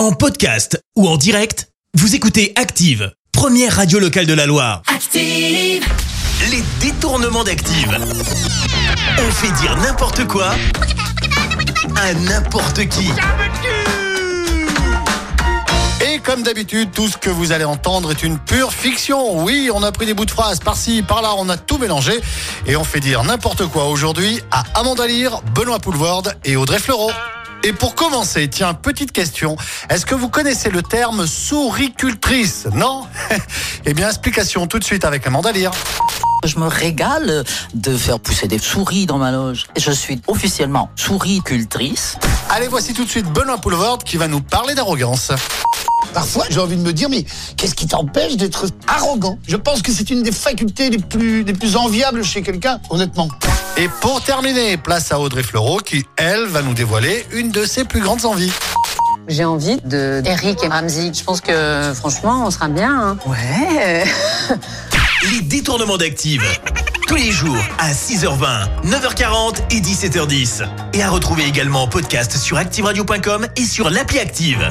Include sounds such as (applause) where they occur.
En podcast ou en direct, vous écoutez Active, première radio locale de la Loire. Active. Les détournements d'Active. On fait dire n'importe quoi à n'importe qui. Et comme d'habitude, tout ce que vous allez entendre est une pure fiction. Oui, on a pris des bouts de phrases par-ci, par-là, on a tout mélangé. Et on fait dire n'importe quoi aujourd'hui à Amanda Lear, Benoît Poulvorde et Audrey Fleurot. Et pour commencer, tiens, petite question. Est-ce que vous connaissez le terme souricultrice? Non? (laughs) Eh bien, explication tout de suite avec Amanda Lear. Je me régale de faire pousser des souris dans ma loge. Je suis officiellement souricultrice. Allez, voici tout de suite Benoît Poulvorde qui va nous parler d'arrogance. Parfois, j'ai envie de me dire, mais qu'est-ce qui t'empêche d'être arrogant? Je pense que c'est une des facultés les plus, les plus enviables chez quelqu'un, honnêtement. Et pour terminer, place à Audrey Fleurot qui, elle, va nous dévoiler une de ses plus grandes envies. J'ai envie de Eric et Ramsey. Je pense que franchement, on sera bien. hein. Ouais. (laughs) Les détournements d'Active. Tous les jours à 6h20, 9h40 et 17h10. Et à retrouver également en podcast sur ActiveRadio.com et sur l'appli Active.